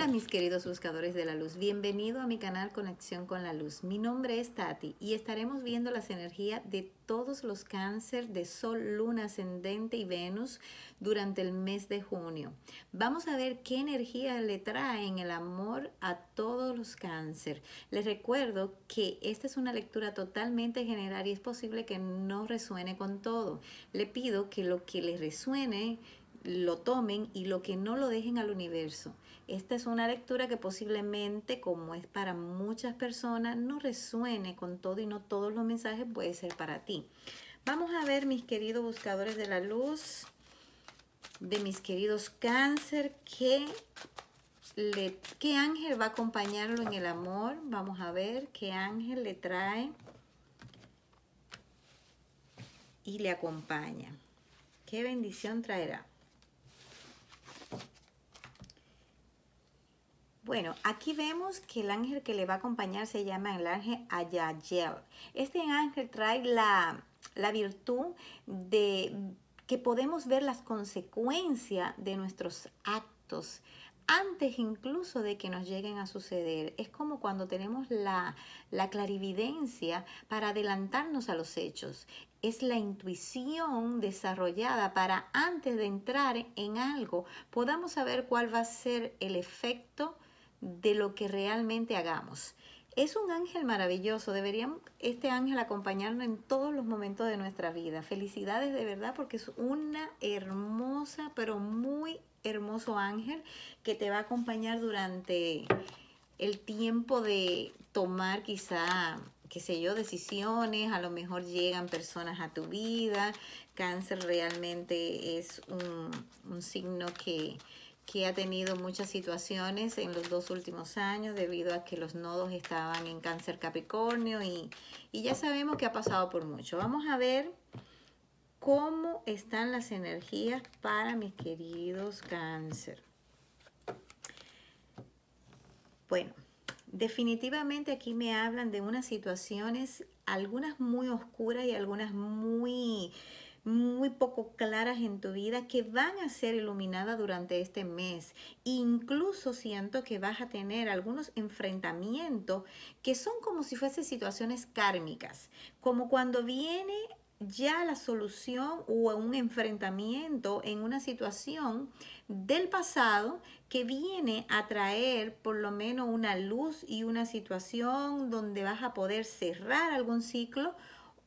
Hola mis queridos buscadores de la luz, bienvenido a mi canal Conexión con la Luz. Mi nombre es Tati y estaremos viendo las energías de todos los cáncer de Sol, Luna, Ascendente y Venus durante el mes de junio. Vamos a ver qué energía le traen el amor a todos los cáncer. Les recuerdo que esta es una lectura totalmente general y es posible que no resuene con todo. Le pido que lo que les resuene lo tomen y lo que no lo dejen al universo. Esta es una lectura que posiblemente, como es para muchas personas, no resuene con todo y no todos los mensajes puede ser para ti. Vamos a ver, mis queridos buscadores de la luz, de mis queridos cáncer, qué, qué ángel va a acompañarlo en el amor. Vamos a ver qué ángel le trae y le acompaña. Qué bendición traerá. Bueno, aquí vemos que el ángel que le va a acompañar se llama el ángel Ayayel. Este ángel trae la, la virtud de que podemos ver las consecuencias de nuestros actos antes incluso de que nos lleguen a suceder. Es como cuando tenemos la, la, clarividencia para adelantarnos a los hechos. Es la intuición desarrollada para antes de entrar en algo podamos saber cuál va a ser el efecto de lo que realmente hagamos. Es un ángel maravilloso, debería este ángel acompañarnos en todos los momentos de nuestra vida. Felicidades de verdad porque es una hermosa, pero muy hermoso ángel que te va a acompañar durante el tiempo de tomar quizá, qué sé yo, decisiones, a lo mejor llegan personas a tu vida. Cáncer realmente es un, un signo que que ha tenido muchas situaciones en los dos últimos años debido a que los nodos estaban en cáncer capricornio y, y ya sabemos que ha pasado por mucho. Vamos a ver cómo están las energías para mis queridos cáncer. Bueno, definitivamente aquí me hablan de unas situaciones, algunas muy oscuras y algunas muy muy poco claras en tu vida que van a ser iluminadas durante este mes. Incluso siento que vas a tener algunos enfrentamientos que son como si fuesen situaciones kármicas, como cuando viene ya la solución o un enfrentamiento en una situación del pasado que viene a traer por lo menos una luz y una situación donde vas a poder cerrar algún ciclo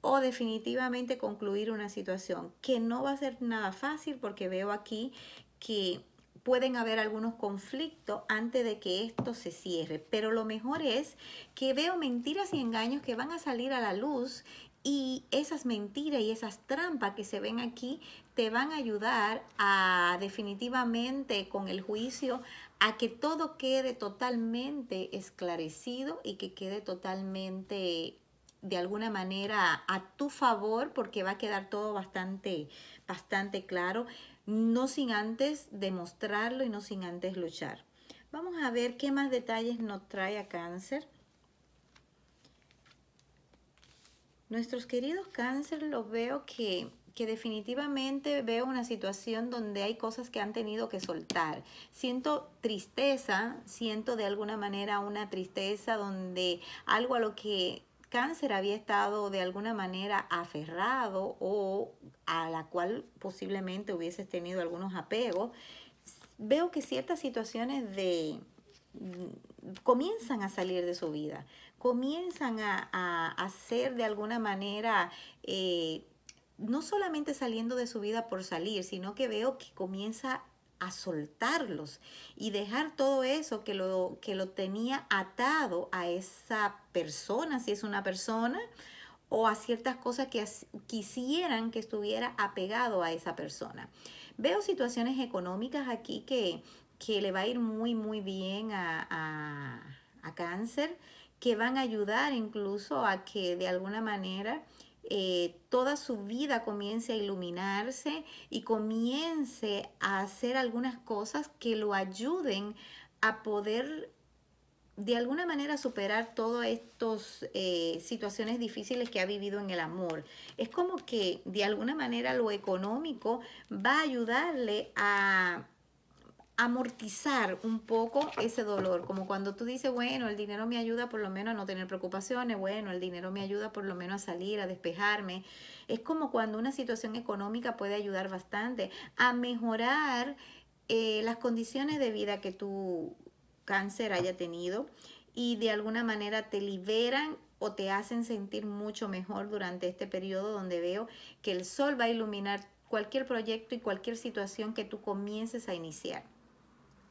o definitivamente concluir una situación, que no va a ser nada fácil porque veo aquí que pueden haber algunos conflictos antes de que esto se cierre, pero lo mejor es que veo mentiras y engaños que van a salir a la luz y esas mentiras y esas trampas que se ven aquí te van a ayudar a definitivamente con el juicio a que todo quede totalmente esclarecido y que quede totalmente de alguna manera a tu favor porque va a quedar todo bastante, bastante claro, no sin antes demostrarlo y no sin antes luchar. Vamos a ver qué más detalles nos trae a cáncer. Nuestros queridos cáncer los veo que, que definitivamente veo una situación donde hay cosas que han tenido que soltar. Siento tristeza, siento de alguna manera una tristeza donde algo a lo que cáncer había estado de alguna manera aferrado o a la cual posiblemente hubieses tenido algunos apegos, veo que ciertas situaciones de mm, comienzan a salir de su vida, comienzan a, a, ser de alguna manera eh, no solamente saliendo de su vida por salir, sino que veo que comienza a soltarlos y dejar todo eso que lo, que lo tenía atado a esa persona, si es una persona, o a ciertas cosas que quisieran que estuviera apegado a esa persona. Veo situaciones económicas aquí que, que le va a ir muy, muy bien a, a, a cáncer, que van a ayudar incluso a que de alguna manera eh, toda su vida comience a iluminarse y comience a hacer algunas cosas que lo ayuden a poder de alguna manera superar todas estas eh, situaciones difíciles que ha vivido en el amor. Es como que de alguna manera lo económico va a ayudarle a amortizar un poco ese dolor, como cuando tú dices, bueno, el dinero me ayuda por lo menos a no tener preocupaciones, bueno, el dinero me ayuda por lo menos a salir, a despejarme. Es como cuando una situación económica puede ayudar bastante a mejorar eh, las condiciones de vida que tu cáncer haya tenido y de alguna manera te liberan o te hacen sentir mucho mejor durante este periodo donde veo que el sol va a iluminar cualquier proyecto y cualquier situación que tú comiences a iniciar.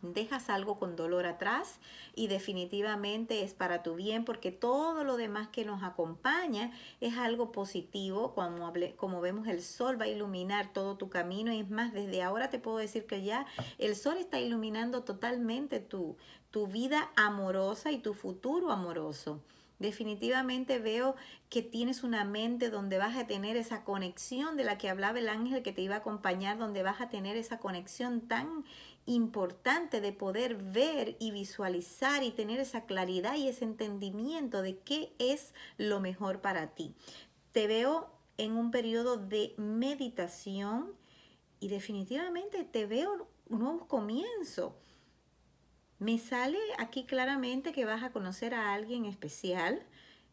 Dejas algo con dolor atrás y definitivamente es para tu bien porque todo lo demás que nos acompaña es algo positivo. Como, como vemos el sol va a iluminar todo tu camino y es más, desde ahora te puedo decir que ya el sol está iluminando totalmente tu, tu vida amorosa y tu futuro amoroso. Definitivamente veo que tienes una mente donde vas a tener esa conexión de la que hablaba el ángel que te iba a acompañar, donde vas a tener esa conexión tan importante de poder ver y visualizar y tener esa claridad y ese entendimiento de qué es lo mejor para ti. Te veo en un periodo de meditación y definitivamente te veo un nuevo comienzo me sale aquí claramente que vas a conocer a alguien especial,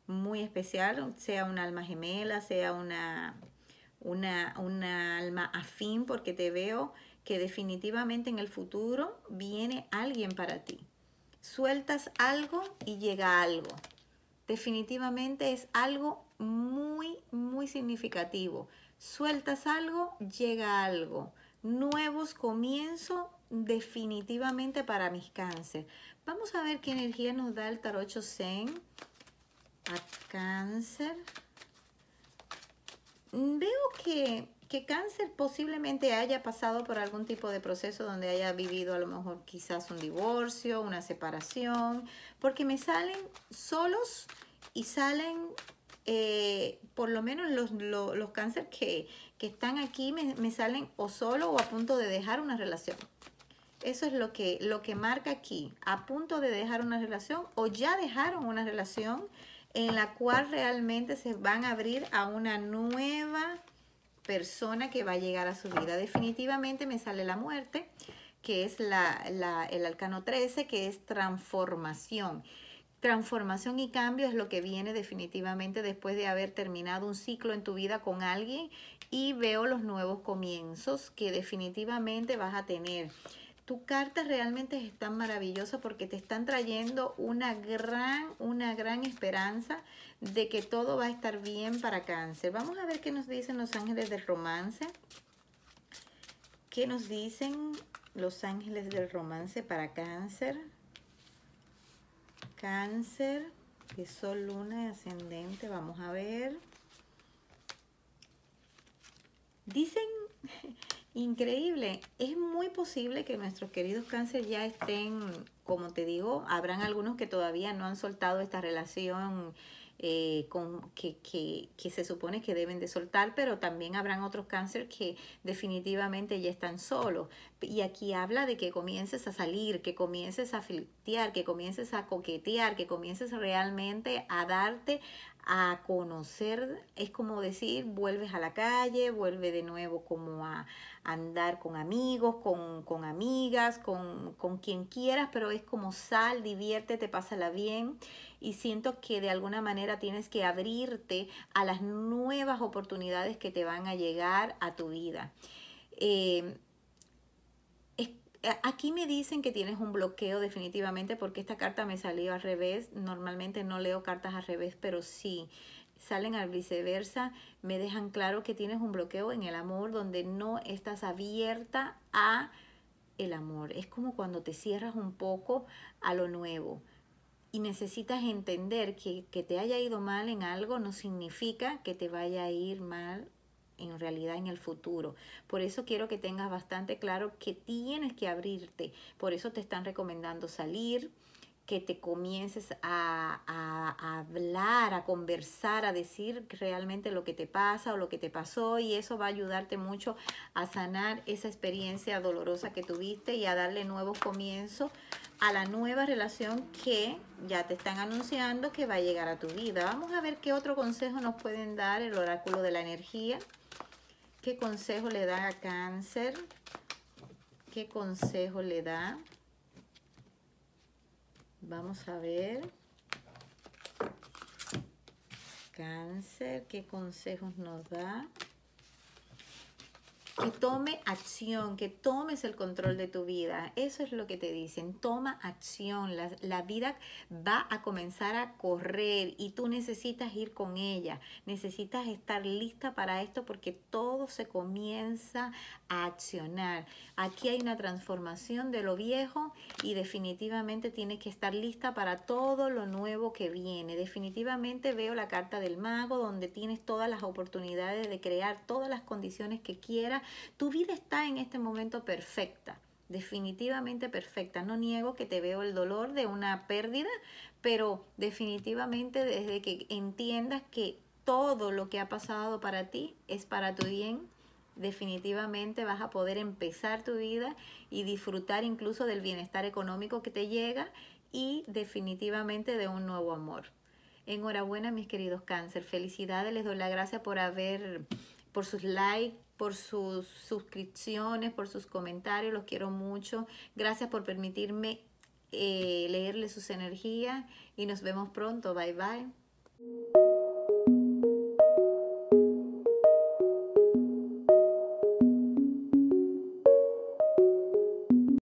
muy especial, sea un alma gemela, sea una, una, una alma afín, porque te veo que definitivamente en el futuro viene alguien para ti. Sueltas algo y llega algo. Definitivamente es algo muy, muy significativo. Sueltas algo, llega algo. Nuevos comienzos definitivamente para mis cáncer. Vamos a ver qué energía nos da el tarot Zen a cáncer. Veo que, que cáncer posiblemente haya pasado por algún tipo de proceso donde haya vivido a lo mejor quizás un divorcio, una separación, porque me salen solos y salen eh, por lo menos los, los, los cáncer que, que, están aquí me, me, salen o solo o a punto de dejar una relación. Eso es lo que, lo que marca aquí, a punto de dejar una relación o ya dejaron una relación en la cual realmente se van a abrir a una nueva persona que va a llegar a su vida. Definitivamente me sale la muerte, que es la, la, el arcano 13, que es transformación. Transformación y cambio es lo que viene definitivamente después de haber terminado un ciclo en tu vida con alguien y veo los nuevos comienzos que definitivamente vas a tener. Tu carta realmente es tan maravillosa porque te están trayendo una gran, una gran esperanza de que todo va a estar bien para cáncer. Vamos a ver qué nos dicen los ángeles del romance. ¿Qué nos dicen los ángeles del romance para cáncer? Cáncer, que sol, luna y ascendente. Vamos a ver. Dicen Increíble. Es muy posible que nuestros queridos cáncer ya estén, como te digo, habrán algunos que todavía no han soltado esta relación eh, con, que, se supone que deben de soltar, pero también habrán otros cáncer que definitivamente ya están solos. Y aquí habla de que comiences a salir, que comiences a flirtear, que comiences a coquetear, que comiences realmente a darte a conocer, es como decir, vuelves a la calle, vuelve de nuevo como a andar con amigos, con, con amigas, con, con, quien quieras, pero es como sal, diviértete, pásala bien y siento que de alguna manera tienes que abrirte a las nuevas oportunidades que te van a llegar a tu vida. Eh, aquí me dicen que tienes un bloqueo definitivamente porque esta carta me salió al revés. Normalmente no leo cartas al revés, pero sí salen al viceversa, me dejan claro que tienes un bloqueo en el amor donde no estás abierta a el amor. Es como cuando te cierras un poco a lo nuevo y necesitas entender que, que te haya ido mal en algo no significa que te vaya a ir mal en realidad en el futuro. Por eso quiero que tengas bastante claro que tienes que abrirte. Por eso te están recomendando salir, que te comiences a, a, hablar, a conversar, a decir realmente lo que te pasa o lo que te pasó y eso va a ayudarte mucho a sanar esa experiencia dolorosa que tuviste y a darle nuevos comienzos a la nueva relación que ya te están anunciando que va a llegar a tu vida. Vamos a ver qué otro consejo nos pueden dar el oráculo de la energía. ¿Qué consejo le da a cáncer? ¿Qué consejo le da? Vamos a ver. Cáncer, ¿qué consejos nos da? Que tome acción, que tomes el control de tu vida. Eso es lo que te dicen. Toma acción. La, la, vida va a comenzar a correr y tú necesitas ir con ella. Necesitas estar lista para esto porque todo se comienza a accionar. Aquí hay una transformación de lo viejo y definitivamente tienes que estar lista para todo lo nuevo que viene. Definitivamente veo la carta del mago donde tienes todas las oportunidades de crear todas las condiciones que quieras tu vida está en este momento perfecta, definitivamente perfecta. No niego que te veo el dolor de una pérdida, pero definitivamente desde que entiendas que todo lo que ha pasado para ti es para tu bien, definitivamente vas a poder empezar tu vida y disfrutar incluso del bienestar económico que te llega y definitivamente de un nuevo amor. Enhorabuena mis queridos cáncer, felicidades, les doy la gracia por haber, por sus likes, por sus suscripciones, por sus comentarios, los quiero mucho. Gracias por permitirme eh, leerle sus energías y nos vemos pronto. Bye bye.